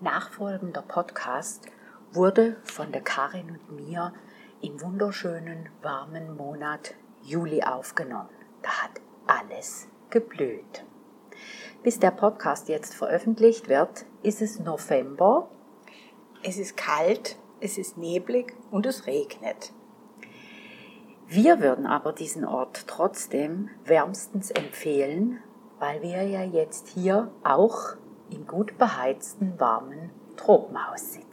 nachfolgender Podcast wurde von der Karin und mir im wunderschönen warmen Monat Juli aufgenommen. Da hat alles geblüht. Bis der Podcast jetzt veröffentlicht wird, ist es November. Es ist kalt, es ist neblig und es regnet. Wir würden aber diesen Ort trotzdem wärmstens empfehlen, weil wir ja jetzt hier auch im gut beheizten, warmen Tropenhaus sitzen.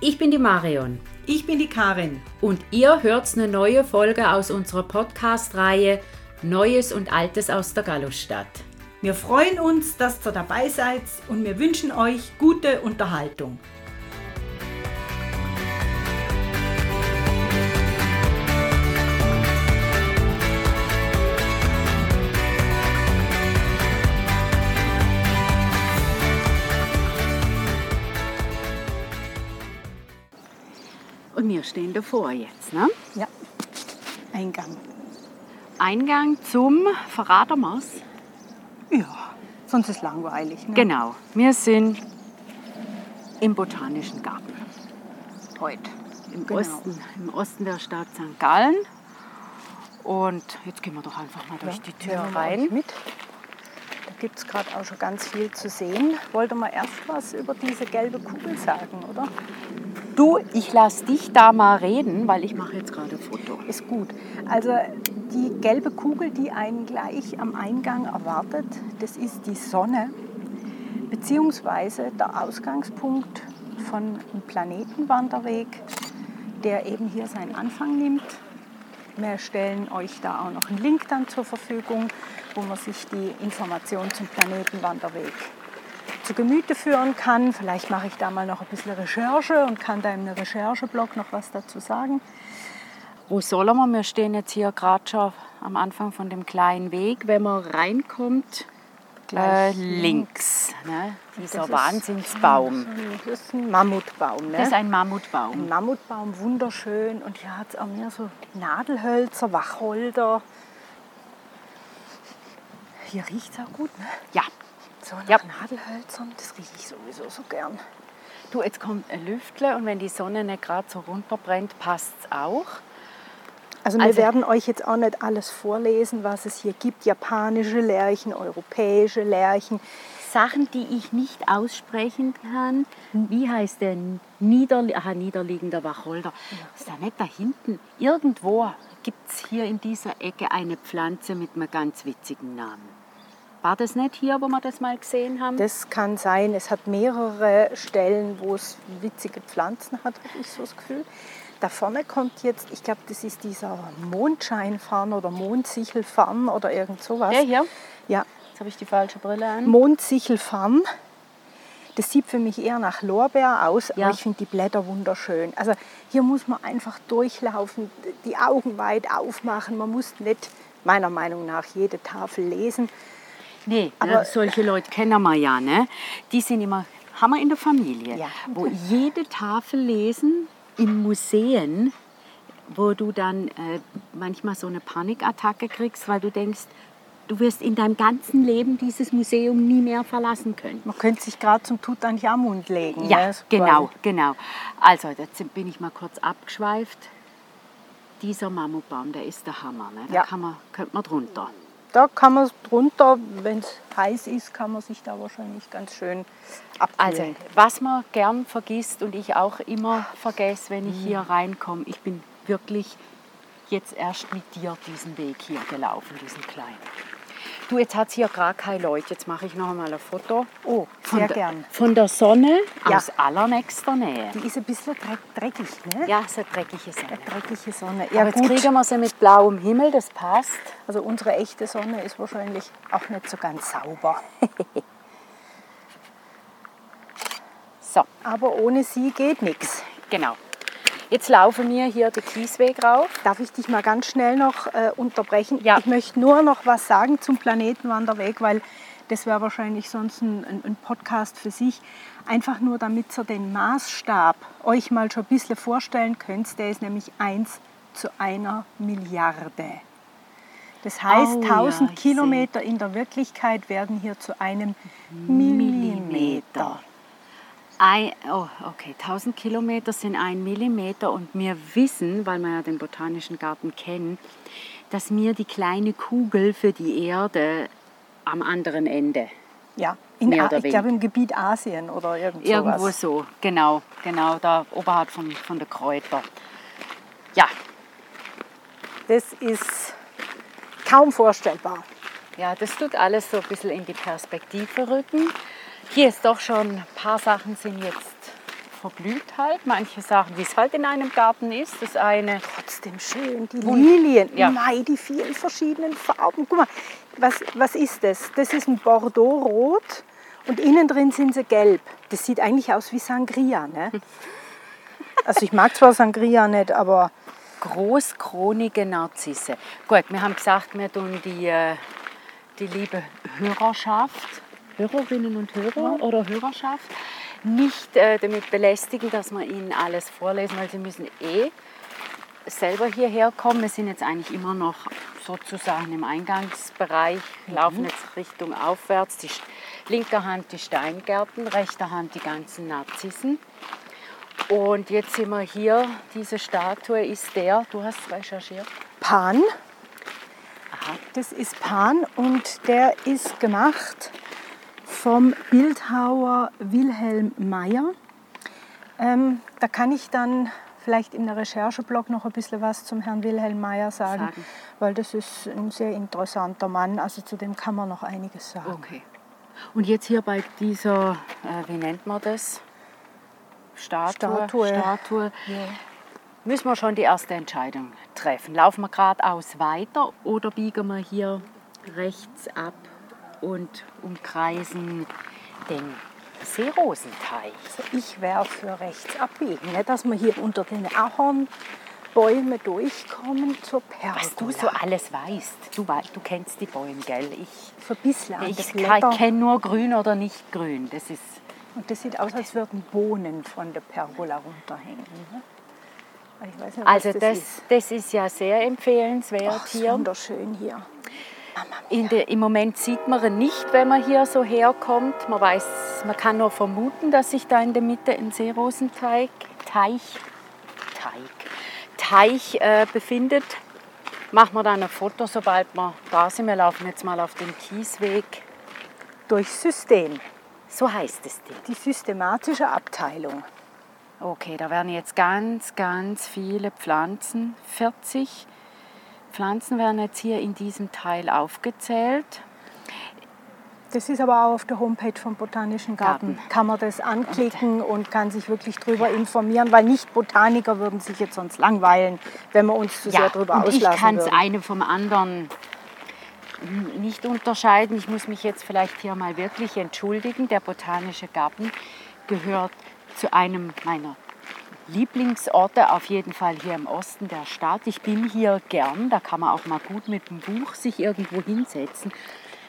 Ich bin die Marion. Ich bin die Karin. Und ihr hört eine neue Folge aus unserer Podcast-Reihe Neues und Altes aus der Gallusstadt. Wir freuen uns, dass ihr dabei seid und wir wünschen euch gute Unterhaltung. Und wir stehen davor jetzt, ne? Ja, Eingang. Eingang zum Verratermaus. Ja, sonst ist langweilig. Ne? Genau, wir sind im Botanischen Garten. Heute. Im, Genau. Osten, Im Osten der Stadt St. Gallen. Und jetzt gehen wir doch einfach mal durch die Tür wir rein. Mit. Da gibt es gerade auch schon ganz viel zu sehen. Wollte mal erst was über diese gelbe Kugel sagen, oder? Du, ich lasse dich da mal reden, weil ich mache jetzt gerade ein Foto. Ist gut. Also die gelbe Kugel, die einen gleich am Eingang erwartet, das ist die Sonne, beziehungsweise der Ausgangspunkt von einem Planetenwanderweg, der eben hier seinen Anfang nimmt. Wir stellen euch da auch noch einen Link dann zur Verfügung, wo man sich die Informationen zum Planetenwanderweg zu Gemüte führen kann. Vielleicht mache ich da mal noch ein bisschen Recherche und kann da im Rechercheblog noch was dazu sagen. Wo sollen wir? Wir stehen jetzt hier gerade schon am Anfang von dem kleinen Weg. Wenn man reinkommt, äh, links. Ne? Dieser Wahnsinnsbaum. Das ist ein Mammutbaum. Ne? Das ist ein ein Mammutbaum. Mammutbaum, wunderschön. Und hier hat es auch mehr so Nadelhölzer, Wacholder. Hier riecht es auch gut, ne? Ja. So nach Ja. Nadelhölzern, das rieche ich sowieso so gern. Du, jetzt kommt ein Lüftle und wenn die Sonne nicht gerade so runterbrennt, passt es auch. Also wir Also- werden euch jetzt auch nicht alles vorlesen, was es hier gibt. Japanische Lärchen, europäische Lärchen. Sachen, die ich nicht aussprechen kann. Wie heißt denn Niederli Aha, niederliegender Wacholder? Ist da nicht da hinten? Irgendwo gibt es hier in dieser Ecke eine Pflanze mit einem ganz witzigen Namen. War das nicht hier, wo wir das mal gesehen haben? Das kann sein. Es hat mehrere Stellen, wo es witzige Pflanzen hat, habe ich so das Gefühl. Da vorne kommt jetzt, ich glaube, das ist dieser Mondscheinfarn oder Mondsichelfarn oder irgend sowas. Der hier? Ja, Jetzt habe ich die falsche Brille an. Mondsichelfarn. Das sieht für mich eher nach Lorbeer aus, Ja. aber ich finde die Blätter wunderschön. Also hier muss man einfach durchlaufen, die Augen weit aufmachen. Man muss nicht, meiner Meinung nach, jede Tafel lesen. Nee, Aber- solche Leute kennen wir ja, ne? Die sind immer, haben wir in der Familie, Ja. wo jede Tafel lesen in Museen, wo du dann äh, manchmal so eine Panikattacke kriegst, weil du denkst, du wirst in deinem ganzen Leben dieses Museum nie mehr verlassen können. Man könnte sich gerade zum Tutanchamun legen. Ja, ne, genau, genau. Also, jetzt bin ich mal kurz abgeschweift. Dieser Mammutbaum, der ist der Hammer. Ne? Da Ja. kann man, könnte man drunter. Da kann man drunter, wenn es heiß ist, kann man sich da wahrscheinlich ganz schön Also, abkühlen. was man gern vergisst und ich auch immer vergesse, wenn ich hier reinkomme, ich bin wirklich jetzt erst mit dir diesen Weg hier gelaufen, diesen kleinen. Du, jetzt hat es hier gar keine Leute. Jetzt mache ich noch einmal ein Foto. Oh, Von, sehr der, gern. von der Sonne Ja. aus allernächster Nähe. Die ist ein bisschen dreck, dreckig, ne? Ja, so eine dreckige Sonne. Eine dreckige Sonne. Aber Ja, jetzt gut. kriegen wir sie mit blauem Himmel, das passt. Also unsere echte Sonne ist wahrscheinlich auch nicht so ganz sauber. So, Aber ohne sie geht nichts. genau. Jetzt laufen wir hier den Kiesweg rauf. Darf ich dich mal ganz schnell noch äh, unterbrechen? Ja. Ich möchte nur noch was sagen zum Planetenwanderweg, weil Das wäre wahrscheinlich sonst ein, ein, Podcast für sich. Einfach nur, damit ihr den Maßstab euch mal schon ein bisschen vorstellen könnt. Der ist nämlich 1 zu einer Milliarde. Das heißt, oh, 1000 ja, Kilometer sehe. in der Wirklichkeit werden hier zu einem Millimeter. Millimeter. Ein, oh, okay, 1000 Kilometer sind ein Millimeter und wir wissen, weil wir ja den Botanischen Garten kennen, dass wir die kleine Kugel für die Erde am anderen Ende. Ja, in, ich glaube im Gebiet Asien oder irgendwo. Irgendwo so, genau, genau, da oberhalb von, von der Kräuter. Ja. Das ist kaum vorstellbar. Ja, das tut alles so ein bisschen in die Perspektive rücken. Hier ist doch schon, ein paar Sachen sind jetzt verblüht halt. Manche Sachen, wie es halt in einem Garten ist. Das eine. Trotzdem schön, die Lilien. Ja. Mai, die vielen verschiedenen Farben. Guck mal, was, was ist das? Das ist ein Bordeaux-Rot und innen drin sind sie gelb. Das sieht eigentlich aus wie Sangria. Ne? Also ich mag zwar Sangria nicht, aber... Großkronige Narzisse. Gut, wir haben gesagt, wir tun die, äh, die liebe Hörerschaft Hörerinnen und Hörer oder Hörerschaft nicht äh, damit belästigen, dass wir ihnen alles vorlesen, weil sie müssen eh selber hierher kommen. Wir sind jetzt eigentlich immer noch sozusagen im Eingangsbereich, mhm. laufen jetzt Richtung aufwärts. Die linker Hand die Steingärten, rechter Hand die ganzen Narzissen. Und jetzt sind wir hier, diese Statue ist der, du hast recherchiert? Pan. Aha. Das ist Pan und der ist gemacht vom Bildhauer Wilhelm Mayer. Ähm, da kann ich dann vielleicht in der Rechercheblog noch ein bisschen was zum Herrn Wilhelm Mayer sagen, sagen, weil das ist ein sehr interessanter Mann. Also zu dem kann man noch einiges sagen. Okay. Und jetzt hier bei dieser, äh, wie nennt man das? Statue. Statue. Statue. Ja. Müssen wir schon die erste Entscheidung treffen. Laufen wir geradeaus weiter oder biegen wir hier rechts ab und umkreisen den Seerosenteich. Also ich wäre für rechts abbiegen, ne? dass wir hier unter den Ahornbäumen durchkommen zur Pergola. Was du so alles weißt. Du, du kennst die Bäume, gell? Ich, so ein bisschen Ich kenne nur grün oder nicht grün. Das ist und das sieht aus, als würden Bohnen von der Pergola runterhängen. Ne? Nicht, also das, das, ist. das ist ja sehr empfehlenswert Ach, hier. Wunderschön hier. Der, Im Moment sieht man ihn nicht, wenn man hier so herkommt. Man, weiß, man kann nur vermuten, dass sich da in der Mitte ein Seerosenteich Teich, Teich, Teich äh, befindet. Machen wir dann ein Foto, sobald wir da sind. Wir laufen jetzt mal auf den Kiesweg. Durch System. So heißt es die. Die systematische Abteilung. Okay, da werden jetzt ganz, ganz viele Pflanzen, 40 Pflanzen werden jetzt hier in diesem Teil aufgezählt. Das ist aber auch auf der Homepage vom Botanischen Garten. Garten. Kann man das anklicken und, und kann sich wirklich darüber informieren, weil Nicht-Botaniker würden sich jetzt sonst langweilen, wenn wir uns zu ja, sehr darüber auslassen Ich kann es eine vom anderen nicht unterscheiden. Ich muss mich jetzt vielleicht hier mal wirklich entschuldigen. Der Botanische Garten gehört zu einem meiner Lieblingsorte auf jeden Fall hier im Osten der Stadt. Ich bin hier gern, da kann man auch mal gut mit dem Buch sich irgendwo hinsetzen.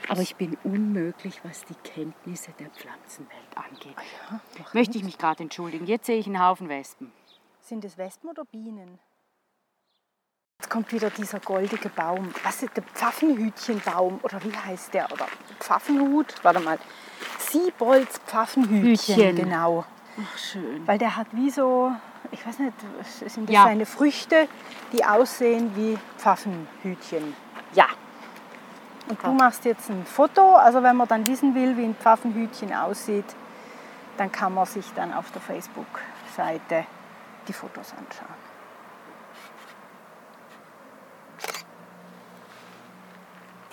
Aber ich bin unmöglich, was die Kenntnisse der Pflanzenwelt angeht. Ja, Möchte ich mich gerade entschuldigen. Jetzt sehe ich einen Haufen Wespen. Sind es Wespen oder Bienen? Jetzt kommt wieder dieser goldige Baum. Was ist der Pfaffenhütchenbaum? Oder wie heißt der? Oder Pfaffenhut? Warte mal. Siebolds Pfaffenhütchen. Hütchen. Genau. Ach, schön. Weil der hat wie so, ich weiß nicht, sind das ja. seine Früchte, die aussehen wie Pfaffenhütchen. Ja. Und du machst jetzt ein Foto, also wenn man dann wissen will, wie ein Pfaffenhütchen aussieht, dann kann man sich dann auf der Facebook-Seite die Fotos anschauen.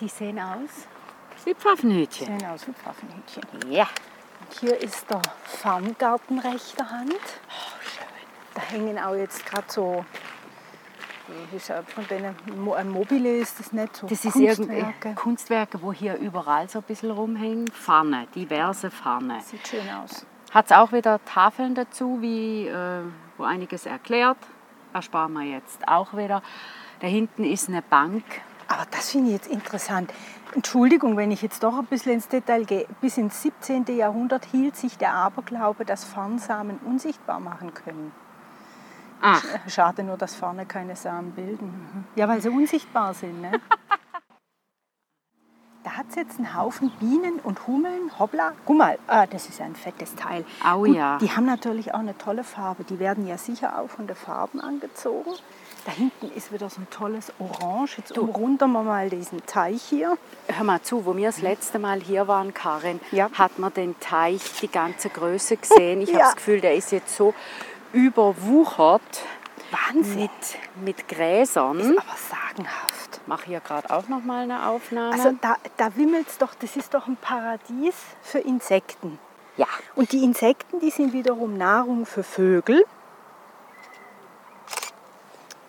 Die sehen aus wie Pfaffenhütchen. Die sehen aus wie Pfaffenhütchen. Ja. Hier ist der Farmgarten rechter Hand. Oh. Da hängen auch jetzt gerade so, wie sagt von denen, ein Mobile ist das nicht so. Das Kunstwerke. ist Kunstwerke, wo hier überall so ein bisschen rumhängen. Pfanne, diverse Pfanne. Sieht schön aus. Hat es auch wieder Tafeln dazu, wie, äh, wo einiges erklärt. Ersparen wir jetzt auch wieder. Da hinten ist eine Bank. Aber das finde ich jetzt interessant. Entschuldigung, wenn ich jetzt doch ein bisschen ins Detail gehe. Bis ins 17. Jahrhundert hielt sich der Aberglaube, dass Farnsamen unsichtbar machen können. Ach, Schade nur, dass Farne keine Samen bilden. Mhm. Ja, weil sie unsichtbar sind. Ne? Da hat es jetzt einen Haufen Bienen und Hummeln. Hoppla, guck mal, ah, das ist ein fettes Teil. Au Gut, ja. Die haben natürlich auch eine tolle Farbe. Die werden ja sicher auch von den Farben angezogen. Da hinten ist wieder so ein tolles Orange. Jetzt umrunden wir mal diesen Teich hier. hör mal zu, wo wir das letzte Mal hier waren, Karin, Ja. hat man den Teich die ganze Größe gesehen. Ich habe Ja. das Gefühl, der ist jetzt so überwuchert Wahnsinn. mit, mit Gräsern. Ist aber sagenhaft. mache hier gerade auch noch mal eine Aufnahme. Also da, da wimmelt es doch, das ist doch ein Paradies für Insekten. ja, Und die Insekten, die sind wiederum Nahrung für Vögel.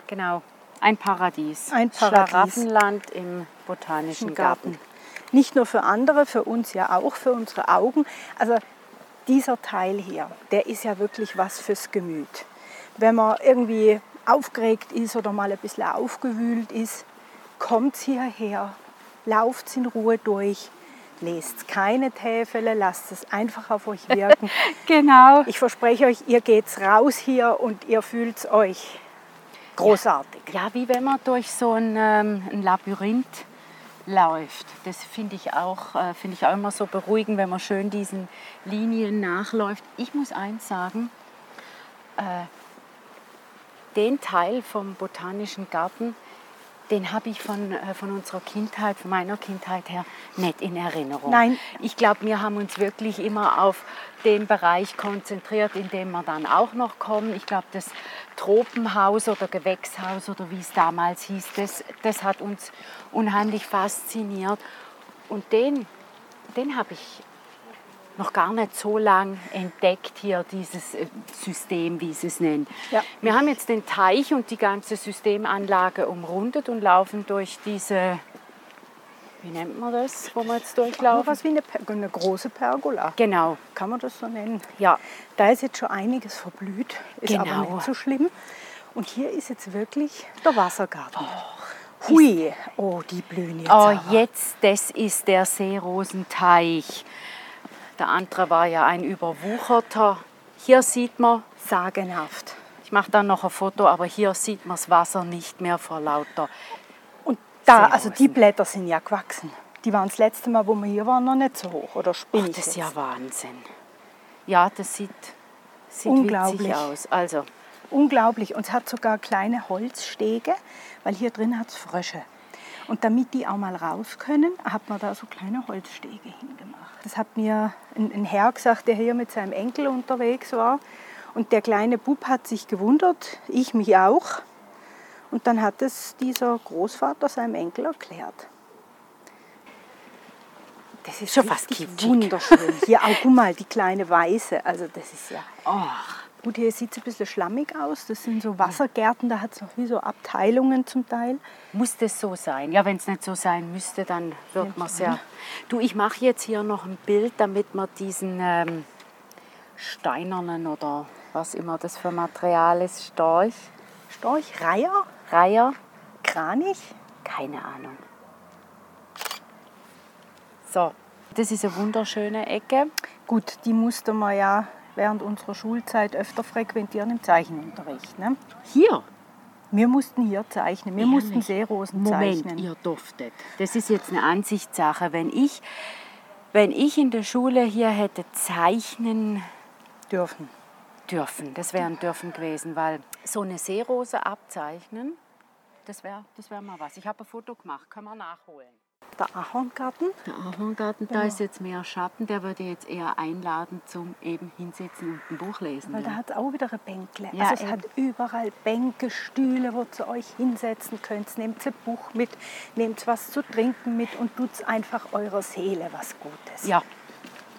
genau. Ein Paradies. Ein Paradies. Schlaraffenland im Botanischen Garten. Garten. Nicht nur für andere, für uns ja auch, für unsere Augen. Also dieser Teil hier, der ist ja wirklich was fürs Gemüt. Wenn man irgendwie aufgeregt ist oder mal ein bisschen aufgewühlt ist, kommt hierher, lauft in Ruhe durch, lest keine Täfele, lasst es einfach auf euch wirken. Genau. Ich verspreche euch, ihr geht's raus hier und ihr fühlt euch großartig. Ja, wie wenn man durch so ein, ähm, ein Labyrinth läuft. Das finde ich, auch, äh, finde ich auch immer so beruhigend, wenn man schön diesen Linien nachläuft. Ich muss eins sagen, äh, den Teil vom Botanischen Garten, den habe ich von, äh, von unserer Kindheit, von meiner Kindheit her nicht in Erinnerung. Nein. Ich glaube, wir haben uns wirklich immer auf den Bereich konzentriert, in dem wir dann auch noch kommen. Ich glaube, das Tropenhaus oder Gewächshaus oder wie es damals hieß, das, das hat uns unheimlich fasziniert. Und den, den habe ich noch gar nicht so lang entdeckt hier, dieses äh, System, wie sie es nennen. Ja. Wir haben jetzt den Teich und die ganze Systemanlage umrundet und laufen durch diese, wie nennt man das, wo wir jetzt durchlaufen? was wie eine, eine große Pergola. Genau, Kann man das so nennen? ja. Da ist jetzt schon einiges verblüht, ist aber Genau. nicht so schlimm. Und hier ist jetzt wirklich der Wassergarten. Hui, oh, die blühen jetzt. Oh, aber. jetzt, das ist der Seerosenteich. Der andere war ja ein überwucherter. Hier sieht man, Sagenhaft. ich mache dann noch ein Foto, aber hier sieht man das Wasser nicht mehr vor lauter. Und da, also die Blätter sind ja gewachsen. Die waren das letzte Mal, wo wir hier waren, noch nicht so hoch. Oder spinne das ist ja Wahnsinn. Ja, das sieht, sieht Unglaublich. aus. Also, Unglaublich. Und es hat sogar kleine Holzstege, weil hier drin hat es Frösche. Und damit die auch mal raus können, hat man da so kleine Holzstege hingemacht. Das hat mir ein, ein Herr gesagt, der hier mit seinem Enkel unterwegs war. Und der kleine Bub hat sich gewundert, ich mich auch. Und dann hat es dieser Großvater seinem Enkel erklärt. Das ist Schon fast kitschig. wunderschön. Hier auch, guck mal, die kleine Weiße. Also das ist ja... ach, Gut, hier sieht es ein bisschen schlammig aus. Das sind so Wassergärten, da hat es noch wie so Abteilungen zum Teil. muss das so sein? Ja, wenn es nicht so sein müsste, dann wird man es ja. Du, ich mache jetzt hier noch ein Bild, damit man diesen ähm, steinernen oder was immer das für Material ist, Storch, Storch, Reiher, Reiher, Kranich. keine Ahnung. So, das ist eine wunderschöne Ecke. Gut, die musste man ja während unserer Schulzeit öfter frequentieren im Zeichenunterricht. Ne? Hier. Wir mussten hier zeichnen, wir Ehrlich? mussten Seerosen Moment, zeichnen. ihr durftet. Das ist jetzt eine Ansichtssache. Wenn ich, wenn ich in der Schule hier hätte zeichnen dürfen. dürfen, das wäre ein dürfen gewesen, weil so eine Seerose abzeichnen, das wäre das wär mal was. Ich habe ein Foto gemacht, können wir nachholen. Der Ahorngarten, Der Ahorngarten, da ist jetzt mehr Schatten, der würde jetzt eher einladen zum eben hinsetzen und ein Buch lesen. weil da ja. hat es auch wieder ein Bänkle. Ja, also es eben. hat überall Bänke, Stühle, wo ihr euch hinsetzen könnt. Nehmt ein Buch mit, nehmt was zu trinken mit und tut einfach eurer Seele was Gutes. Ja.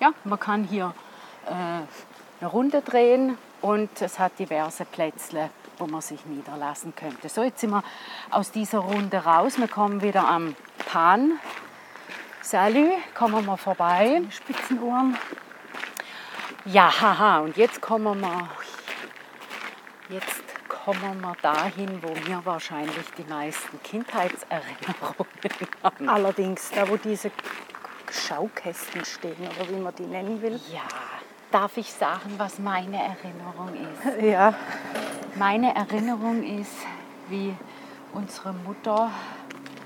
ja, man kann hier äh, eine Runde drehen und es hat diverse Plätzle, wo man sich niederlassen könnte. So, jetzt sind wir aus dieser Runde raus. Wir kommen wieder am Pan. Salü, kommen wir vorbei. Spitzenohren. Ja, haha, und jetzt kommen wir, jetzt kommen wir dahin, wo wir wahrscheinlich die meisten Kindheitserinnerungen haben. Allerdings, da wo diese Schaukästen stehen oder wie man die nennen will. Ja, darf ich sagen, was meine Erinnerung ist? Ja, Meine Erinnerung ist, wie unsere Mutter,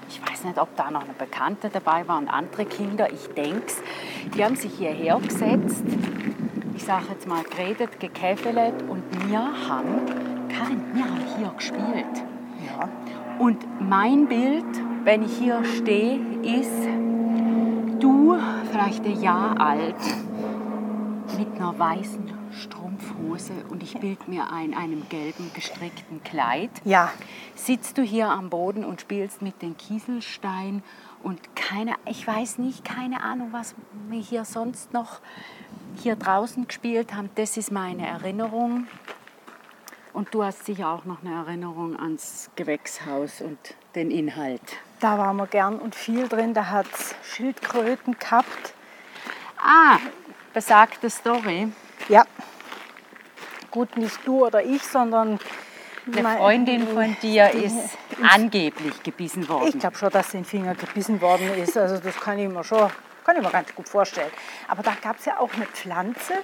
ich weiß nicht, ob da noch eine Bekannte dabei war und andere Kinder, ich denke es, die haben sich hierher gesetzt, ich sage jetzt mal geredet, gekäfelet und wir haben, Karin, wir haben hier gespielt. ja. Und mein Bild, wenn ich hier stehe, ist du, vielleicht ein Jahr alt, mit einer weißen Strumpfhose und ich bild mir ein, einem gelben gestrickten Kleid. Ja, Sitzt du hier am Boden und spielst mit den Kieselsteinen und keine, ich weiß nicht, keine Ahnung, was wir hier sonst noch hier draußen gespielt haben. Das ist meine Erinnerung. Und du hast sicher auch noch eine Erinnerung ans Gewächshaus und den Inhalt. da waren wir gern und viel drin. Da hat es Schildkröten gehabt. Ah, besagte Story. Ja. Gut, nicht du oder ich, sondern Eine mein- Freundin von dir ist angeblich gebissen worden. Ich glaube schon, dass den Finger gebissen worden ist. Also das kann ich mir schon, kann ich mir ganz gut vorstellen. Aber da gab es ja auch eine Pflanze.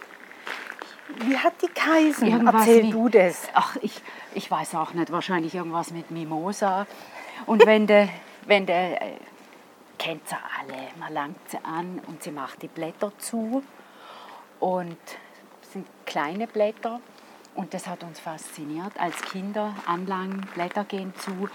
Wie hat die geheißen? Irgendwas Erzähl wie- du das. Ach, ich, ich weiß auch nicht, wahrscheinlich irgendwas mit Mimosa. Und wenn der, wenn der, äh, kennt sie alle, man langt sie an und sie macht die Blätter zu. Und sind kleine Blätter. Und das hat uns fasziniert als Kinder. Anlangen, Blätter gehen zu.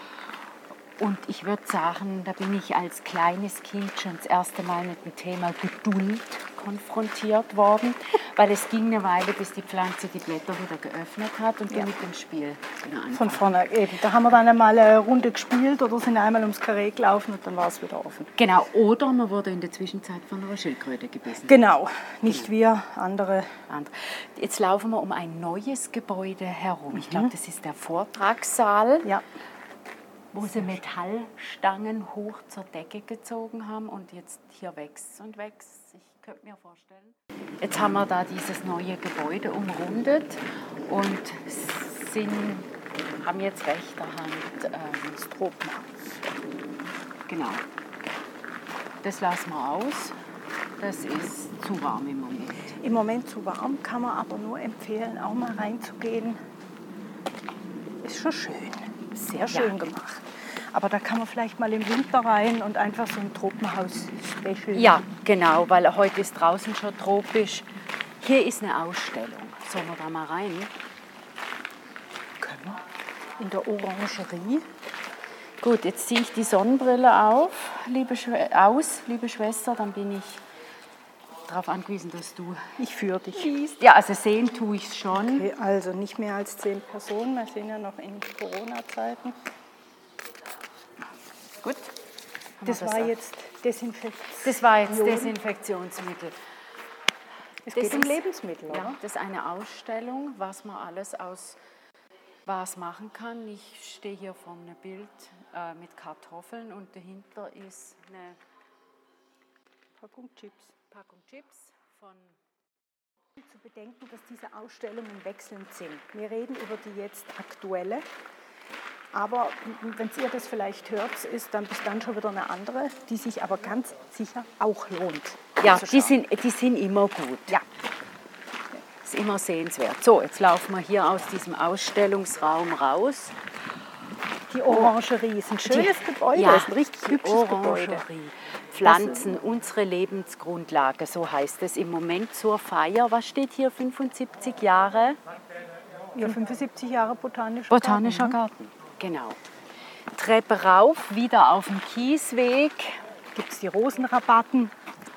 Und ich würde sagen, da bin ich als kleines Kind schon das erste Mal mit dem Thema Geduld konfrontiert worden, weil es ging eine Weile, bis die Pflanze die Blätter wieder geöffnet hat und wir mit dem Spiel Von vorne eben. Da haben wir dann einmal eine Runde gespielt oder sind einmal ums Karree gelaufen und dann war es wieder offen. Genau, oder man wurde in der Zwischenzeit von einer Schildkröte gebissen. Genau, nicht wir, andere. And- Jetzt laufen wir um ein neues Gebäude herum. Ich glaube, das ist der Vortragssaal. Ja, wo sie Metallstangen hoch zur Decke gezogen haben und jetzt hier wächst und wächst. Könnte mir vorstellen. Jetzt haben wir da dieses neue Gebäude umrundet und sind, haben jetzt rechter Hand ähm, das Tropenhaus. genau. Das lassen wir aus. Das ist zu warm im Moment. Im Moment zu warm, kann man aber nur empfehlen, auch mal reinzugehen. Ist schon schön, sehr schön gemacht. Aber da kann man vielleicht mal im Winter rein und einfach so ein Tropenhaus-Special. Ja, genau, weil heute ist draußen schon tropisch. Hier ist eine Ausstellung. Sollen wir da mal rein? können wir. In der Orangerie. Gut, jetzt ziehe ich die Sonnenbrille auf, liebe Schwe aus, liebe Schwester, dann bin ich darauf angewiesen, dass du Ich führe dich. liest. Ja, also sehen tue ich es schon. Okay, also nicht mehr als zehn Personen. Wir sind ja noch in Corona-Zeiten. Gut. Das war jetzt Desinfektion. das war jetzt Desinfektionsmittel. Es das geht um ist- Lebensmittel, oder? Ja, das ist eine Ausstellung, was man alles aus was machen kann. Ich stehe hier vor einem Bild äh, mit Kartoffeln und dahinter ist eine Packung Chips. Packung Chips von Zu bedenken, dass diese Ausstellungen wechselnd sind. Wir reden über die jetzt aktuelle. Aber wenn ihr das vielleicht hört, ist dann bis dann schon wieder eine andere, die sich aber ganz sicher auch lohnt. Ja, die sind, die sind immer gut. Ja, Ist immer sehenswert. So, jetzt laufen wir hier aus diesem Ausstellungsraum raus. die Orangerie ist ein schönes Gebäude, Ja, ist ein richtig die hübsches Gebäude. Orangerie. Pflanzen, unsere Lebensgrundlage, so heißt es im Moment zur Feier. Was steht hier? 75 Jahre Ja, 75 Jahre botanischer, Botanischer Garten. Garten. Genau. Treppe rauf, wieder auf dem Kiesweg. Gibt es die Rosenrabatten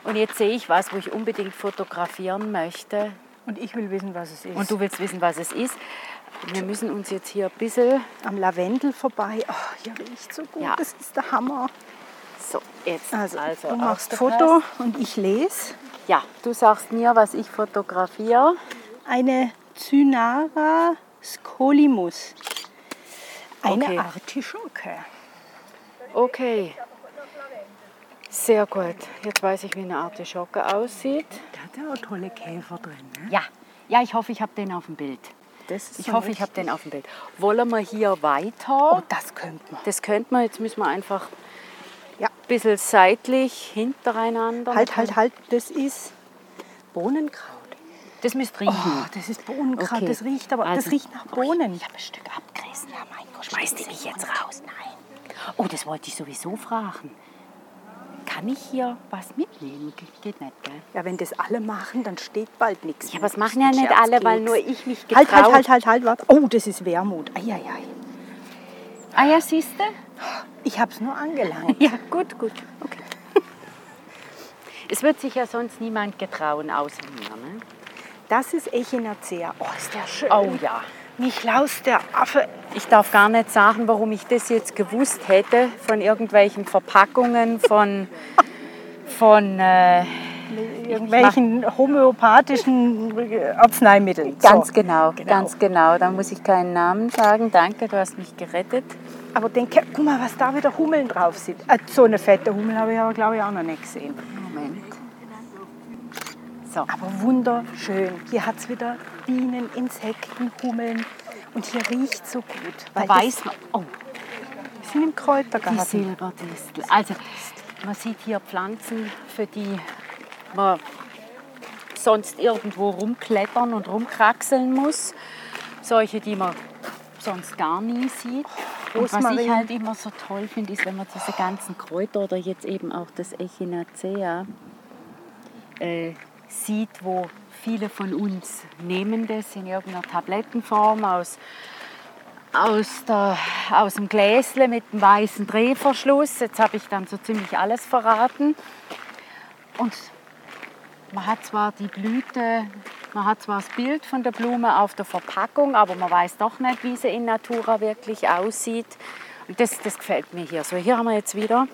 Und jetzt sehe ich was, wo ich unbedingt fotografieren möchte. und ich will wissen, was es ist. Und du willst wissen, was es ist. Wir müssen uns jetzt hier ein bisschen am Lavendel vorbei. Oh, hier riecht so gut, Ja. das ist der Hammer. So, jetzt Also, also du machst. Foto und ich lese. Ja, du sagst mir, was ich fotografiere. Eine Cynara scolimus. Eine Okay. Artischocke. Okay. Sehr gut. Jetzt weiß ich, wie eine Artischocke aussieht. Da hat ja auch tolle Käfer drin. Ne? Ja, ja ich hoffe, ich habe den auf dem Bild. Das ist Ich so hoffe, ich habe den auf dem Bild. Wollen wir hier weiter? Oh, das könnte man. Das könnte man. Jetzt müssen wir einfach Ja. ein bisschen seitlich hintereinander. Halt, halt, halt. Das ist Bohnenkraut. Das müsst riechen. Oh, das ist Bohnenkraut. Okay. Das riecht aber, Also- das riecht nach Bohnen. Ich habe ein Stück abgerissen. Ja, mein Gott. Schmeiß die mich jetzt raus? Nein. Oh, das wollte ich sowieso fragen. Kann ich hier was mitnehmen? Ge- Geht nicht, gell? Ja, wenn das alle machen, dann steht bald nichts. Ja, aber es machen ja nicht alle, weil nur ich mich Halt, getraut halt, halt, halt, halt, warte. Oh, das ist Wermut. Eieiei. Ah ja, siehst du? Ich habe es nur angelangt. Ja, gut, gut. Okay. Es wird sich ja sonst niemand getrauen, außer mir. Ne? Das ist Echinacea. Oh, ist der schön. Oh ja. Niklaus, der Affe. Ich darf gar nicht sagen, warum ich das jetzt gewusst hätte von irgendwelchen Verpackungen von, von äh, Irgendwelchen homöopathischen Arzneimitteln. ganz So. genau, ganz genau. Da muss ich keinen Namen sagen. Danke, du hast mich gerettet. Aber denke, guck mal, was da wieder Hummeln drauf sind. Äh, so eine fette Hummel habe ich aber, glaube ich, auch noch nicht gesehen. Moment. So, Aber wunderschön. Hier hat es wieder Bienen, Insekten, Hummeln. Und hier riecht so gut. da das- weiß man. Oh, Wir sind im die Kräutergarten. Silberdistel. Also, man sieht hier Pflanzen, für die man sonst irgendwo rumklettern und rumkraxeln muss. Solche, die man sonst gar nie sieht. Und was ich halt immer so toll finde, ist, wenn man diese ganzen Kräuter oder jetzt eben auch das Echinacea äh, sieht, wo viele von uns nehmen das in irgendeiner Tablettenform aus aus, der, aus dem Gläsle mit dem weißen Drehverschluss. Jetzt habe ich dann so ziemlich alles verraten. Und man hat zwar die Blüte, man hat zwar das Bild von der Blume auf der Verpackung, aber man weiß doch nicht, wie sie in Natura wirklich aussieht. Und das, das gefällt mir hier. So, hier haben wir jetzt wieder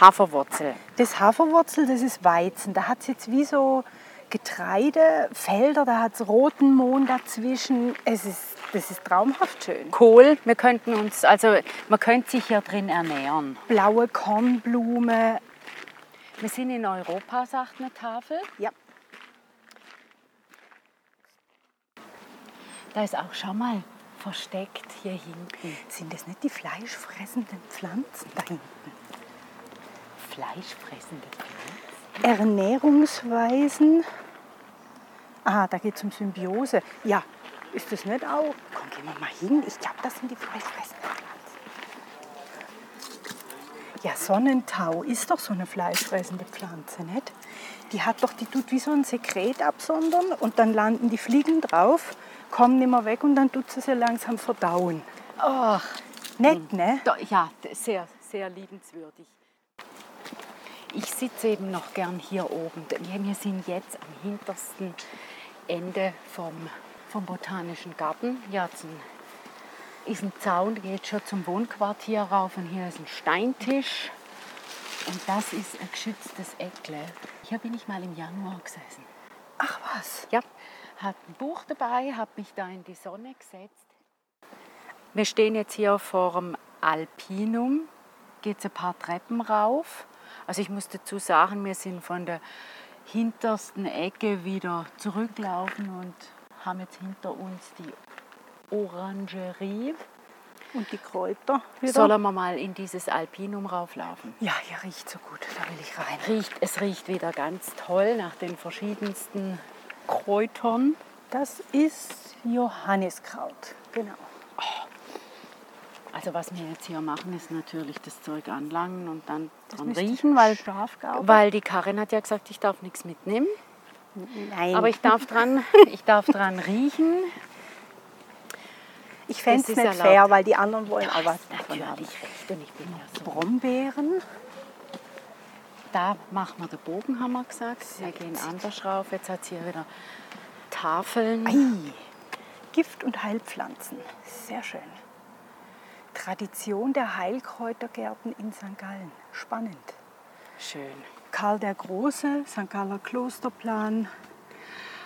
Haferwurzel. Das Haferwurzel, das ist Weizen. Da hat es jetzt wie so Getreidefelder, da hat es roten Mohn dazwischen. Es ist, das ist traumhaft schön. Kohl, wir könnten uns, also man könnte sich hier drin ernähren. Blaue Kornblume. Wir sind in Europa, sagt eine Tafel. Ja. Da ist auch, schau mal, versteckt hier hinten. Sind das nicht die fleischfressenden Pflanzen da hinten? Fleischfressende Pflanzen. Ernährungsweisen. Ah, da geht es um Symbiose. Ja, ist das nicht auch? Komm, gehen wir mal hin. Ich glaube, das sind die fleischfressenden Pflanzen. Ja, Sonnentau ist doch so eine fleischfressende Pflanze, nicht? Die hat doch, die tut wie so ein Sekret absondern und dann landen die Fliegen drauf, kommen nicht mehr weg und dann tut sie sie langsam verdauen. Ach, Nett, ne? ja, sehr, sehr liebenswürdig. Ich sitze eben noch gern hier oben. Wir sind jetzt am hintersten Ende vom, vom Botanischen Garten. Hier ist ein Zaun, geht schon zum Wohnquartier rauf und hier ist ein Steintisch. Und das ist ein geschütztes Eckle. Hier bin ich mal im Januar gesessen. Ach was. Ja, hat ein Buch dabei, habe mich da in die Sonne gesetzt. Wir stehen jetzt hier vor dem Alpinum, geht ein paar Treppen rauf. Also ich muss dazu sagen, wir sind von der hintersten Ecke wieder zurücklaufen und haben jetzt hinter uns die Orangerie. Und die Kräuter wieder? Sollen wir mal in dieses Alpinum rauflaufen? ja, hier riecht so gut. Da will ich rein. Riecht, es riecht wieder ganz toll nach den verschiedensten Kräutern. Das ist Johanniskraut. Genau. Also was wir jetzt hier machen, ist natürlich das Zeug anlangen und dann dran riechen, weil, weil die Karin hat ja gesagt, ich darf nichts mitnehmen. Nein. Aber ich darf dran, ich darf dran riechen. ich fände es nicht ist fair, erlaubt. weil die anderen wollen auch was davon haben. natürlich recht und ich bin ja so. Brombeeren. Da machen wir den Bogen, haben wir gesagt. Wir gehen anders rauf. Jetzt hat es hier wieder Tafeln. Ei. Gift- und Heilpflanzen. Sehr schön. Tradition der Heilkräutergärten in St. Gallen. Spannend. Schön. Karl der Große, St. Galler Klosterplan,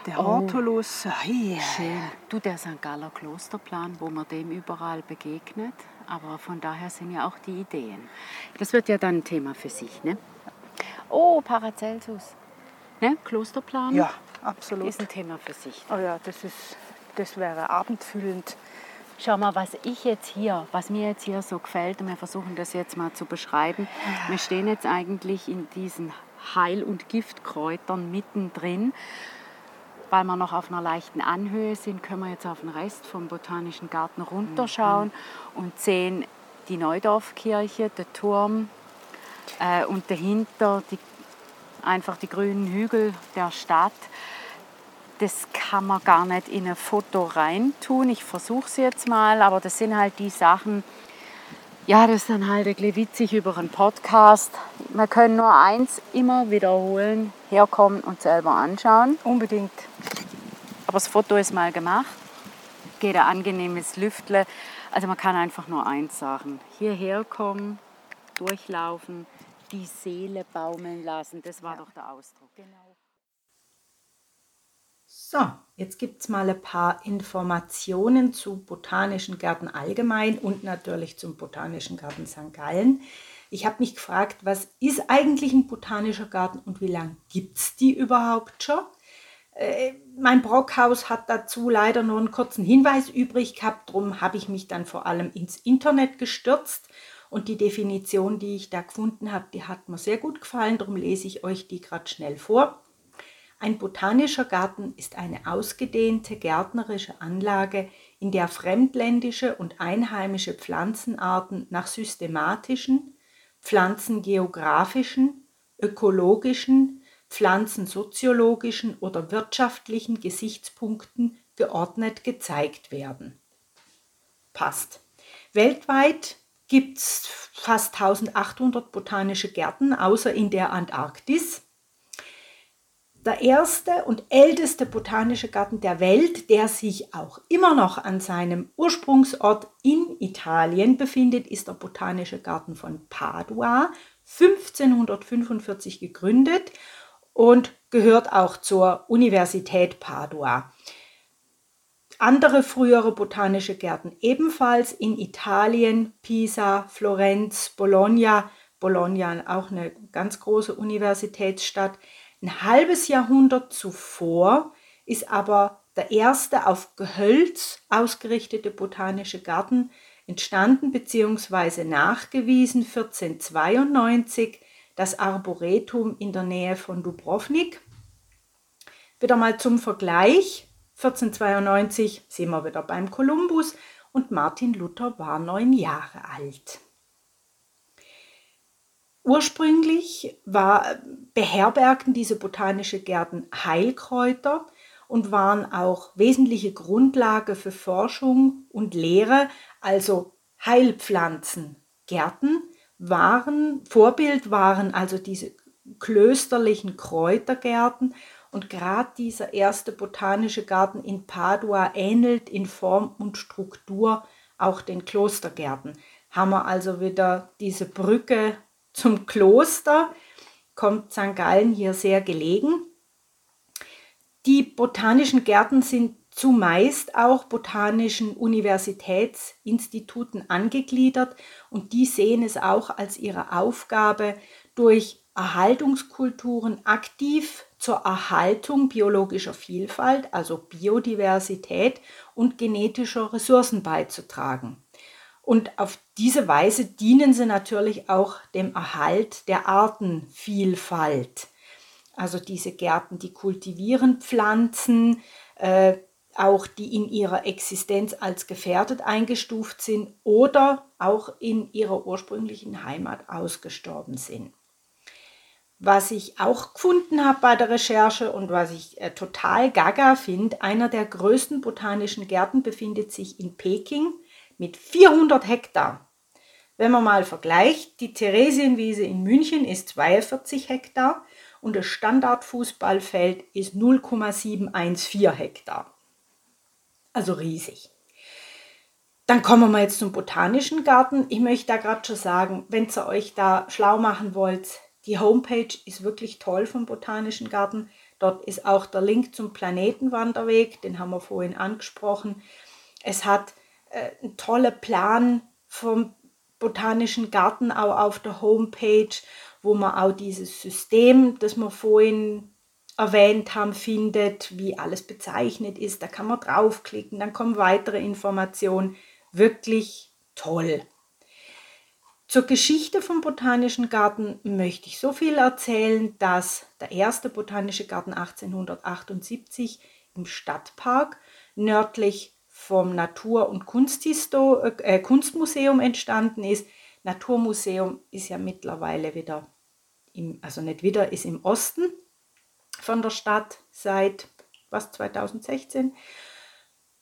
der Oh. Hortulus. Ei. Schön. Du, der St. Galler Klosterplan, wo man dem überall begegnet. Aber von daher sind ja auch die Ideen. Das wird ja dann ein Thema für sich, ne? Oh, Paracelsus. Ne? Klosterplan Ja, absolut. ist ein Thema für sich. Oh ja, das ist das wäre abendfüllend. Schau mal, was ich jetzt hier, was mir jetzt hier so gefällt, und wir versuchen das jetzt mal zu beschreiben. Wir stehen jetzt eigentlich in diesen Heil- und Giftkräutern mittendrin. Weil wir noch auf einer leichten Anhöhe sind, können wir jetzt auf den Rest vom Botanischen Garten runterschauen mhm. und sehen die Neudorfkirche, den Turm äh, und dahinter die, einfach die grünen Hügel der Stadt. Das kann man gar nicht in ein Foto reintun. Ich versuche es jetzt mal, aber das sind halt die Sachen, ja, das ist dann halt ein bisschen witzig über einen Podcast. Wir können nur eins immer wiederholen, herkommen und selber anschauen. Unbedingt. Aber das Foto ist mal gemacht. Geht ein angenehmes Lüftle. Also man kann einfach nur eins sagen. Hierher kommen, durchlaufen, die Seele baumeln lassen. Das war ja. doch der Ausdruck. Genau. So, jetzt gibt es mal ein paar Informationen zu Botanischen Gärten allgemein und natürlich zum Botanischen Garten St. Gallen. Ich habe mich gefragt, was ist eigentlich ein botanischer Garten und wie lange gibt es die überhaupt schon? Äh, mein Brockhaus hat dazu leider nur einen kurzen Hinweis übrig gehabt, darum habe ich mich dann vor allem ins Internet gestürzt und die Definition, die ich da gefunden habe, die hat mir sehr gut gefallen, darum lese ich euch die gerade schnell vor. Ein botanischer Garten ist eine ausgedehnte gärtnerische Anlage, in der fremdländische und einheimische Pflanzenarten nach systematischen, pflanzengeografischen, ökologischen, pflanzensoziologischen oder wirtschaftlichen Gesichtspunkten geordnet gezeigt werden. Passt. Weltweit gibt es fast 1800 botanische Gärten, außer in der Antarktis der erste und älteste botanische Garten der Welt, der sich auch immer noch an seinem Ursprungsort in Italien befindet, ist der Botanische Garten von Padua, 1545 gegründet und gehört auch zur Universität Padua. Andere frühere botanische Gärten ebenfalls in Italien, Pisa, Florenz, Bologna, Bologna auch eine ganz große Universitätsstadt, ein halbes Jahrhundert zuvor ist aber der erste auf Gehölz ausgerichtete botanische Garten entstanden bzw. nachgewiesen 1492 das Arboretum in der Nähe von Dubrovnik. Wieder mal zum Vergleich. 1492 sind wir wieder beim Kolumbus und Martin Luther war neun Jahre alt. Ursprünglich war, beherbergten diese botanische Gärten Heilkräuter und waren auch wesentliche Grundlage für Forschung und Lehre, also Heilpflanzengärten waren, Vorbild waren also diese klösterlichen Kräutergärten. Und gerade dieser erste botanische Garten in Padua ähnelt in Form und Struktur auch den Klostergärten. Haben wir also wieder diese Brücke zum Kloster kommt St. Gallen hier sehr gelegen. Die botanischen Gärten sind zumeist auch botanischen Universitätsinstituten angegliedert und die sehen es auch als ihre Aufgabe, durch Erhaltungskulturen aktiv zur Erhaltung biologischer Vielfalt, also Biodiversität und genetischer Ressourcen beizutragen. Und auf diese Weise dienen sie natürlich auch dem Erhalt der Artenvielfalt. Also diese Gärten, die kultivieren Pflanzen, äh, auch die in ihrer Existenz als gefährdet eingestuft sind oder auch in ihrer ursprünglichen Heimat ausgestorben sind. Was ich auch gefunden habe bei der Recherche und was ich äh, total gaga finde, einer der größten botanischen Gärten befindet sich in Peking mit 400 Hektar. Wenn man mal vergleicht, die Theresienwiese in München ist 42 Hektar und das Standardfußballfeld ist 0,714 Hektar. Also riesig. Dann kommen wir jetzt zum Botanischen Garten. Ich möchte da gerade schon sagen, wenn ihr euch da schlau machen wollt, die Homepage ist wirklich toll vom Botanischen Garten. Dort ist auch der Link zum Planetenwanderweg, den haben wir vorhin angesprochen. Es hat äh, ein toller Plan vom Botanischen Garten auch auf der Homepage, wo man auch dieses System, das wir vorhin erwähnt haben, findet, wie alles bezeichnet ist. Da kann man draufklicken, dann kommen weitere Informationen. Wirklich toll. Zur Geschichte vom Botanischen Garten möchte ich so viel erzählen, dass der erste Botanische Garten 1878 im Stadtpark nördlich vom Natur- und Kunsthisto äh, Kunstmuseum entstanden ist. Naturmuseum ist ja mittlerweile wieder, im, also nicht wieder, ist im Osten von der Stadt seit was 2016.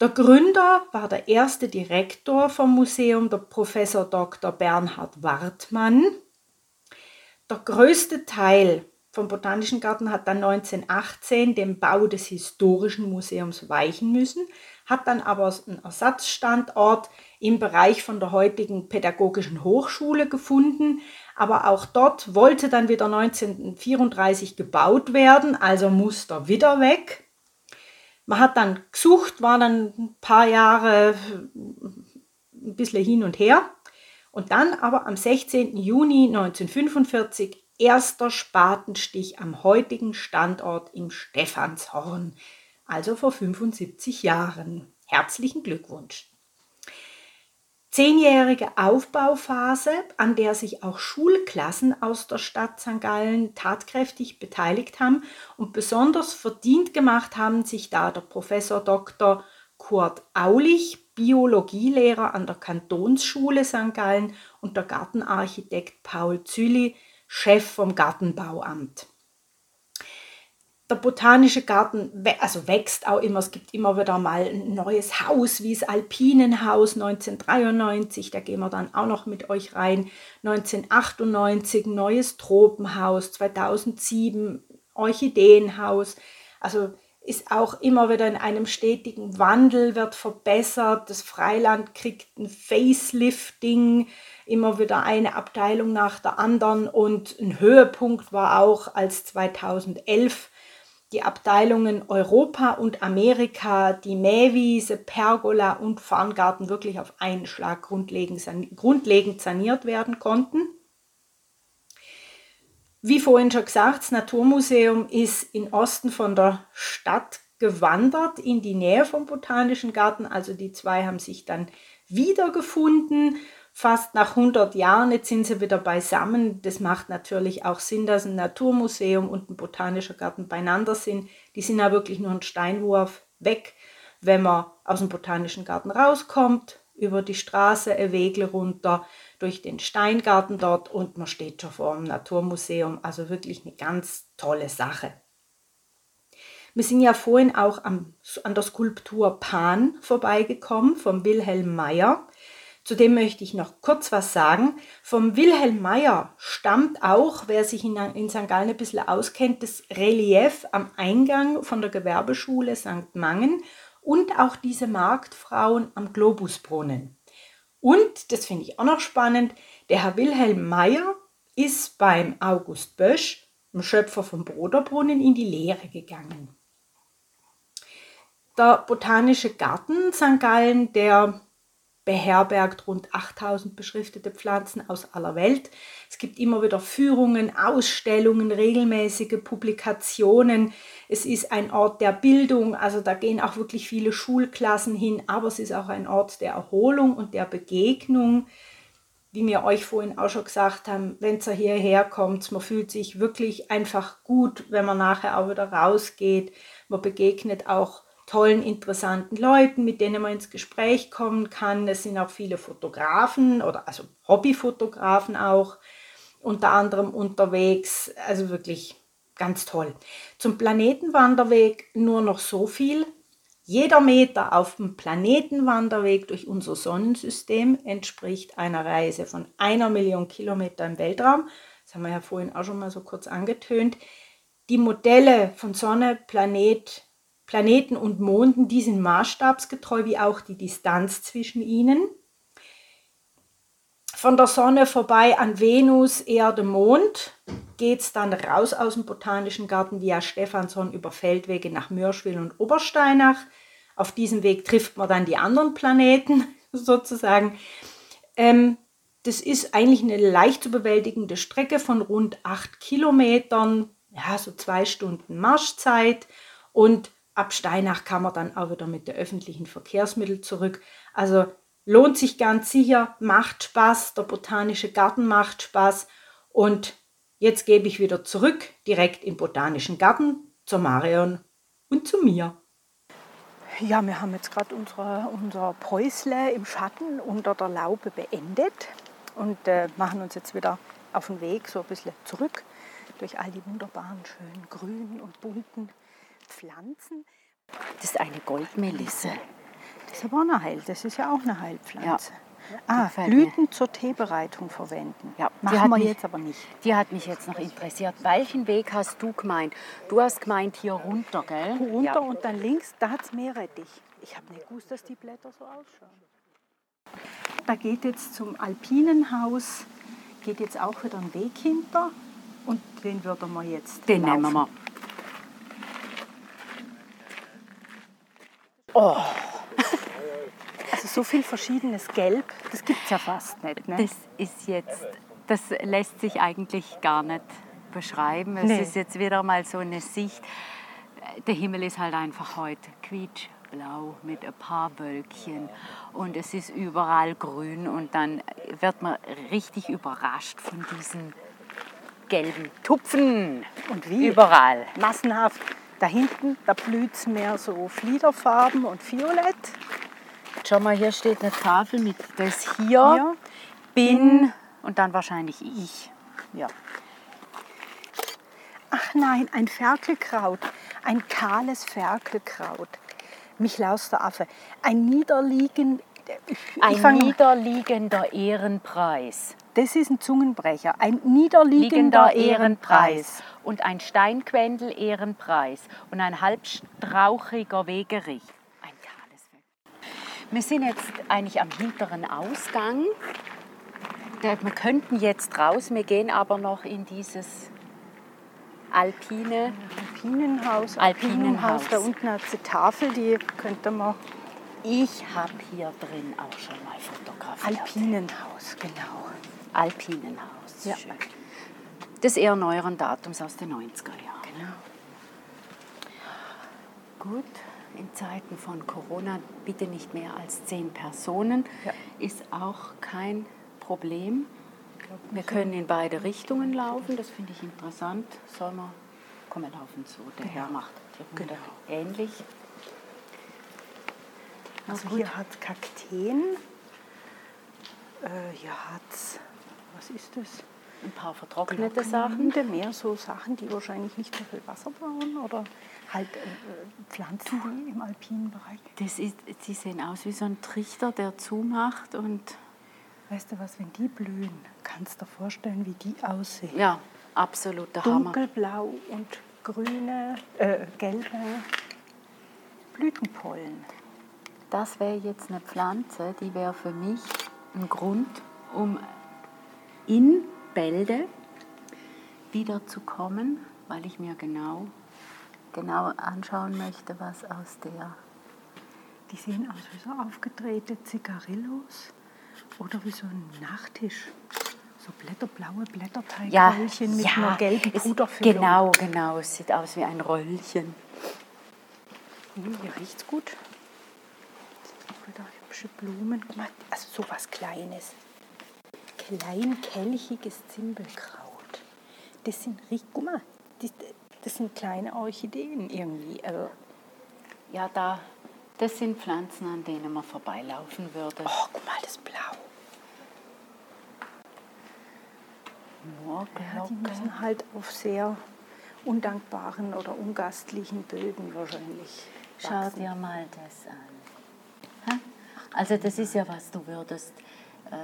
Der Gründer war der erste Direktor vom Museum, der Professor Dr. Bernhard Wartmann. Der größte Teil vom Botanischen Garten hat dann 1918 dem Bau des Historischen Museums weichen müssen, hat dann aber einen Ersatzstandort im Bereich von der heutigen Pädagogischen Hochschule gefunden. Aber auch dort wollte dann wieder 1934 gebaut werden, also musste wieder weg. Man hat dann gesucht, war dann ein paar Jahre ein bisschen hin und her. Und dann aber am 16. Juni 1945 erster Spatenstich am heutigen Standort im Stephanshorn, also vor 75 Jahren. Herzlichen Glückwunsch! zehnjährige Aufbauphase, an der sich auch Schulklassen aus der Stadt St. Gallen tatkräftig beteiligt haben und besonders verdient gemacht haben sich da der Professor Dr. Kurt Aulich, Biologielehrer an der Kantonsschule St. Gallen und der Gartenarchitekt Paul Zülli, Chef vom Gartenbauamt der botanische Garten also wächst auch immer. Es gibt immer wieder mal ein neues Haus, wie das Alpinenhaus 1993. Da gehen wir dann auch noch mit euch rein. 1998 neues Tropenhaus, 2007 Orchideenhaus. Also ist auch immer wieder in einem stetigen Wandel, wird verbessert. Das Freiland kriegt ein Facelifting, immer wieder eine Abteilung nach der anderen. Und ein Höhepunkt war auch, als 2011 die Abteilungen Europa und Amerika, die Mähwiese, Pergola und Farngarten wirklich auf einen Schlag grundlegend, grundlegend saniert werden konnten. Wie vorhin schon gesagt, das Naturmuseum ist in Osten von der Stadt gewandert in die Nähe vom Botanischen Garten. Also die zwei haben sich dann wiedergefunden fast nach 100 Jahren, jetzt sind sie wieder beisammen. Das macht natürlich auch Sinn, dass ein Naturmuseum und ein botanischer Garten beieinander sind. Die sind ja wirklich nur ein Steinwurf weg, wenn man aus dem botanischen Garten rauskommt, über die Straße, ein Wegle runter, durch den Steingarten dort und man steht schon vor dem Naturmuseum. Also wirklich eine ganz tolle Sache. Wir sind ja vorhin auch am, an der Skulptur Pan vorbeigekommen vom Wilhelm Meyer. Zudem möchte ich noch kurz was sagen. Vom Wilhelm Meyer stammt auch, wer sich in, in St. Gallen ein bisschen auskennt, das Relief am Eingang von der Gewerbeschule St. Mangen und auch diese Marktfrauen am Globusbrunnen. Und, das finde ich auch noch spannend, der Herr Wilhelm Meyer ist beim August Bösch, dem Schöpfer vom Broderbrunnen, in die Lehre gegangen. Der Botanische Garten St. Gallen, der beherbergt rund 8000 beschriftete Pflanzen aus aller Welt. Es gibt immer wieder Führungen, Ausstellungen, regelmäßige Publikationen. Es ist ein Ort der Bildung, also da gehen auch wirklich viele Schulklassen hin, aber es ist auch ein Ort der Erholung und der Begegnung. Wie wir euch vorhin auch schon gesagt haben, wenn ihr hierher kommt, man fühlt sich wirklich einfach gut, wenn man nachher auch wieder rausgeht. Man begegnet auch tollen, interessanten Leuten, mit denen man ins Gespräch kommen kann. Es sind auch viele Fotografen oder also Hobbyfotografen auch unter anderem unterwegs. Also wirklich ganz toll. Zum Planetenwanderweg nur noch so viel. Jeder Meter auf dem Planetenwanderweg durch unser Sonnensystem entspricht einer Reise von einer Million Kilometer im Weltraum. Das haben wir ja vorhin auch schon mal so kurz angetönt. Die Modelle von Sonne, Planet, Planeten und Monden, die sind maßstabsgetreu, wie auch die Distanz zwischen ihnen. Von der Sonne vorbei an Venus, Erde, Mond geht es dann raus aus dem Botanischen Garten via Stephanson über Feldwege nach Mörschwil und Obersteinach. Auf diesem Weg trifft man dann die anderen Planeten sozusagen. Ähm, das ist eigentlich eine leicht zu bewältigende Strecke von rund acht Kilometern ja, so zwei Stunden Marschzeit und ab Steinach kann man dann auch wieder mit der öffentlichen Verkehrsmittel zurück. Also lohnt sich ganz sicher, macht Spaß, der botanische Garten macht Spaß und jetzt gebe ich wieder zurück direkt im botanischen Garten zur Marion und zu mir. Ja, wir haben jetzt gerade unser Päusle im Schatten unter der Laube beendet und äh, machen uns jetzt wieder auf den Weg so ein bisschen zurück durch all die wunderbaren, schönen grünen und bunten Pflanzen. Das ist eine Goldmelisse. Das ist aber auch eine Heil, das ist ja auch eine Heilpflanze. Ja. Ah, Blüten mir. zur Teebereitung verwenden. Ja, machen wir mich, jetzt aber nicht. Die hat mich jetzt noch interessiert. Welchen Weg hast du gemeint? Du hast gemeint hier runter, gell? Runter ja. und dann links, da hat es Meerrettich. Ich habe nicht gewusst, dass die Blätter so ausschauen. Da geht jetzt zum Alpinenhaus, geht jetzt auch wieder ein Weg hinter und den würden wir jetzt Den laufen. nehmen wir. Oh. Also so viel verschiedenes Gelb, das gibt es ja fast nicht. Ne? Das ist jetzt, das lässt sich eigentlich gar nicht beschreiben. Es nee. ist jetzt wieder mal so eine Sicht. Der Himmel ist halt einfach heute quietschblau mit ein paar Wölkchen und es ist überall grün und dann wird man richtig überrascht von diesen gelben Tupfen. Und wie? Überall. Massenhaft. Da hinten, da blüht es mehr so Fliederfarben und Violett. Schau mal, hier steht eine Tafel mit das hier, hier. bin und dann wahrscheinlich ich. Ja. Ach nein, ein Ferkelkraut, ein kahles Ferkelkraut. Michlaus der Affe. Ein niederliegend, ein niederliegender Ehrenpreis. Das ist ein Zungenbrecher. Ein niederliegender Ehrenpreis. Und ein Steinquendel-Ehrenpreis. Und ein halbstrauchiger Wegerich. Ein kahles Feld. Wir sind jetzt eigentlich am hinteren Ausgang. Wir könnten jetzt raus, wir gehen aber noch in dieses alpine Alpinenhaus. Alpinenhaus. Da unten hat es eine Tafel, die könnte man. Ich habe hier drin auch schon mal fotografiert. Alpinenhaus, genau. Alpinenhaus. Ja. Schön. Des eher neueren Datums aus den 90er Jahren. Genau. Gut, in Zeiten von Corona bitte nicht mehr als zehn Personen. Ja. Ist auch kein Problem. Wir können in beide Richtungen laufen, das finde ich interessant. Sollen wir, komm, wir laufen so, der genau. Herr macht genau. ähnlich. Also hier hat Kakteen, äh, hier hat es was ist das? Ein paar vertrocknete Sachen. Mehr so Sachen, die wahrscheinlich nicht so viel Wasser brauchen oder halt äh, Pflanzen die im alpinen Bereich. Das ist, die sehen aus wie so ein Trichter, der zumacht und Weißt du was, wenn die blühen, kannst du dir vorstellen, wie die aussehen. Ja, absolut der Dunkelblau Hammer. und grüne, äh, gelbe Blütenpollen. Das wäre jetzt eine Pflanze, die wäre für mich ein Grund, um in Bälde wiederzukommen, weil ich mir genau, genau anschauen möchte, was aus der... Die sehen aus wie so aufgedrehte Zigarillos oder wie so ein Nachtisch. So blätterblaue Blätterteigröllchen ja, mit ja, einer gelben Puderfüllung. Genau, genau. Es sieht aus wie ein Röllchen. Hm, hier riecht es gut. Wieder hübsche Blumen. Also so was Kleines kleinkelchiges Zimbelkraut. Das sind, guck mal, das sind kleine Orchideen irgendwie. Also, ja, da, das sind Pflanzen, an denen man vorbeilaufen würde. Oh, guck mal, das Blau. Ja, die müssen halt auf sehr undankbaren oder ungastlichen Böden wahrscheinlich. Schau dir mal das an. Also das ist ja, was du würdest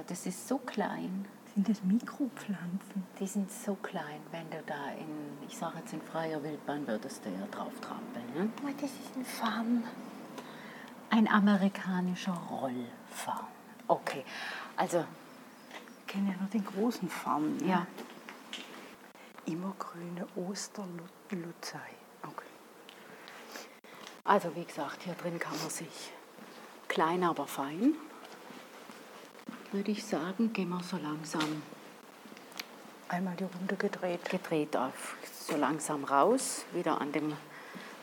das ist so klein. Sind das Mikropflanzen? Die sind so klein, wenn du da in, ich sage jetzt in freier Wildbahn würdest du ja drauf trampeln. Ne? Oh, das ist ein Farn. Ein amerikanischer Rollfarn. Okay, also. Ich kenne ja nur den großen Farn. Ne? Ja. Immergrüne Osterlutzei. Okay. Also wie gesagt, hier drin kann man sich klein, aber fein würde ich sagen, gehen wir so langsam Einmal die Runde gedreht. Gedreht auf so langsam raus, wieder an dem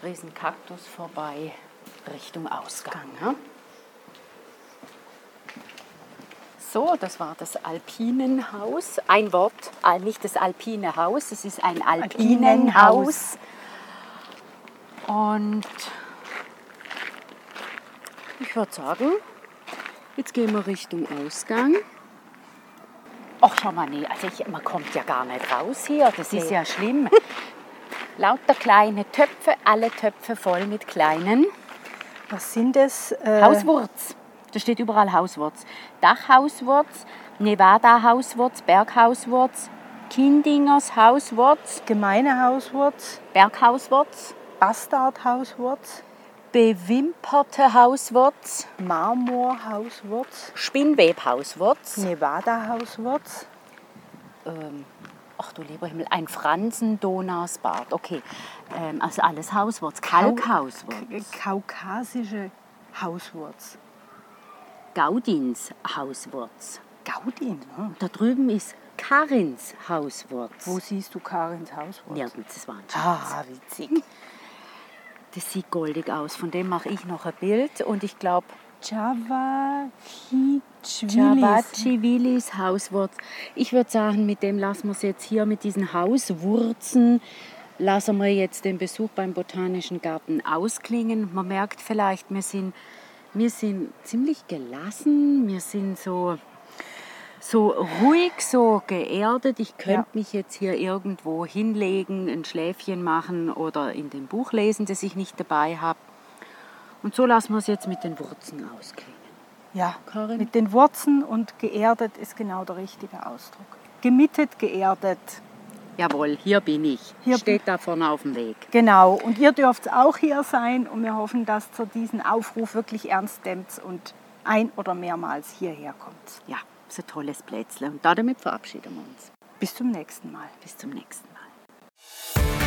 riesen Kaktus vorbei, Richtung Ausgang. Ne? So, das war das Alpinenhaus. Ein Wort, äh, nicht das alpine Haus, es ist ein Alpinenhaus. Und ich würde sagen, jetzt gehen wir Richtung Ausgang. Ach, schau mal, nee, also ich, man kommt ja gar nicht raus hier, das ist ja schlimm. Lauter kleine Töpfe, alle Töpfe voll mit kleinen Was sind es? Äh, Hauswurz. Da steht überall Hauswurz. Dachhauswurz, Nevada-Hauswurz, Berghauswurz, Kindingers Hauswurz, Gemeine Hauswurz, Berghauswurz, Bastardhauswurz, bewimperte Hauswurz, Marmorhauswurz, Spinnwebhauswurz, Nevada-Hauswurz, ähm, ach du lieber Himmel, ein Fransen-Donausbad. Okay, ähm, also alles Hauswurz, Kalkhauswurz, kaukasische Hauswurz. Gaudins Hauswurz. Gaudin. Hm. Da drüben ist Karins Hauswurz. Wo siehst du Karins Hauswurz? Nirgends, das war ein Ah, witzig. Das sieht goldig aus. Von dem mache ich noch ein Bild. Und ich glaube, Javachichwilis. Javachi Willis Hauswurz. Ich würde sagen, mit dem lassen wir es jetzt hier, mit diesen Hauswurzen, lassen wir jetzt den Besuch beim Botanischen Garten ausklingen. Man merkt vielleicht, wir sind, wir sind ziemlich gelassen, wir sind so, so ruhig, so geerdet. Ich könnte Ja. mich jetzt hier irgendwo hinlegen, ein Schläfchen machen oder in dem Buch lesen, das ich nicht dabei habe. Und so lassen wir es jetzt mit den Wurzeln ausklingen. Ja, Karin? mit den Wurzeln und geerdet ist genau der richtige Ausdruck. Gemittet, geerdet. Jawohl, hier bin ich. Hier Steht da vorne auf dem Weg. Genau, und ihr dürft auch hier sein und wir hoffen, dass ihr diesen Aufruf wirklich ernst nimmt und ein- oder mehrmals hierher kommt. Ja, so ein tolles Plätzle. Und damit verabschieden wir uns. Bis zum nächsten Mal. Bis zum nächsten Mal.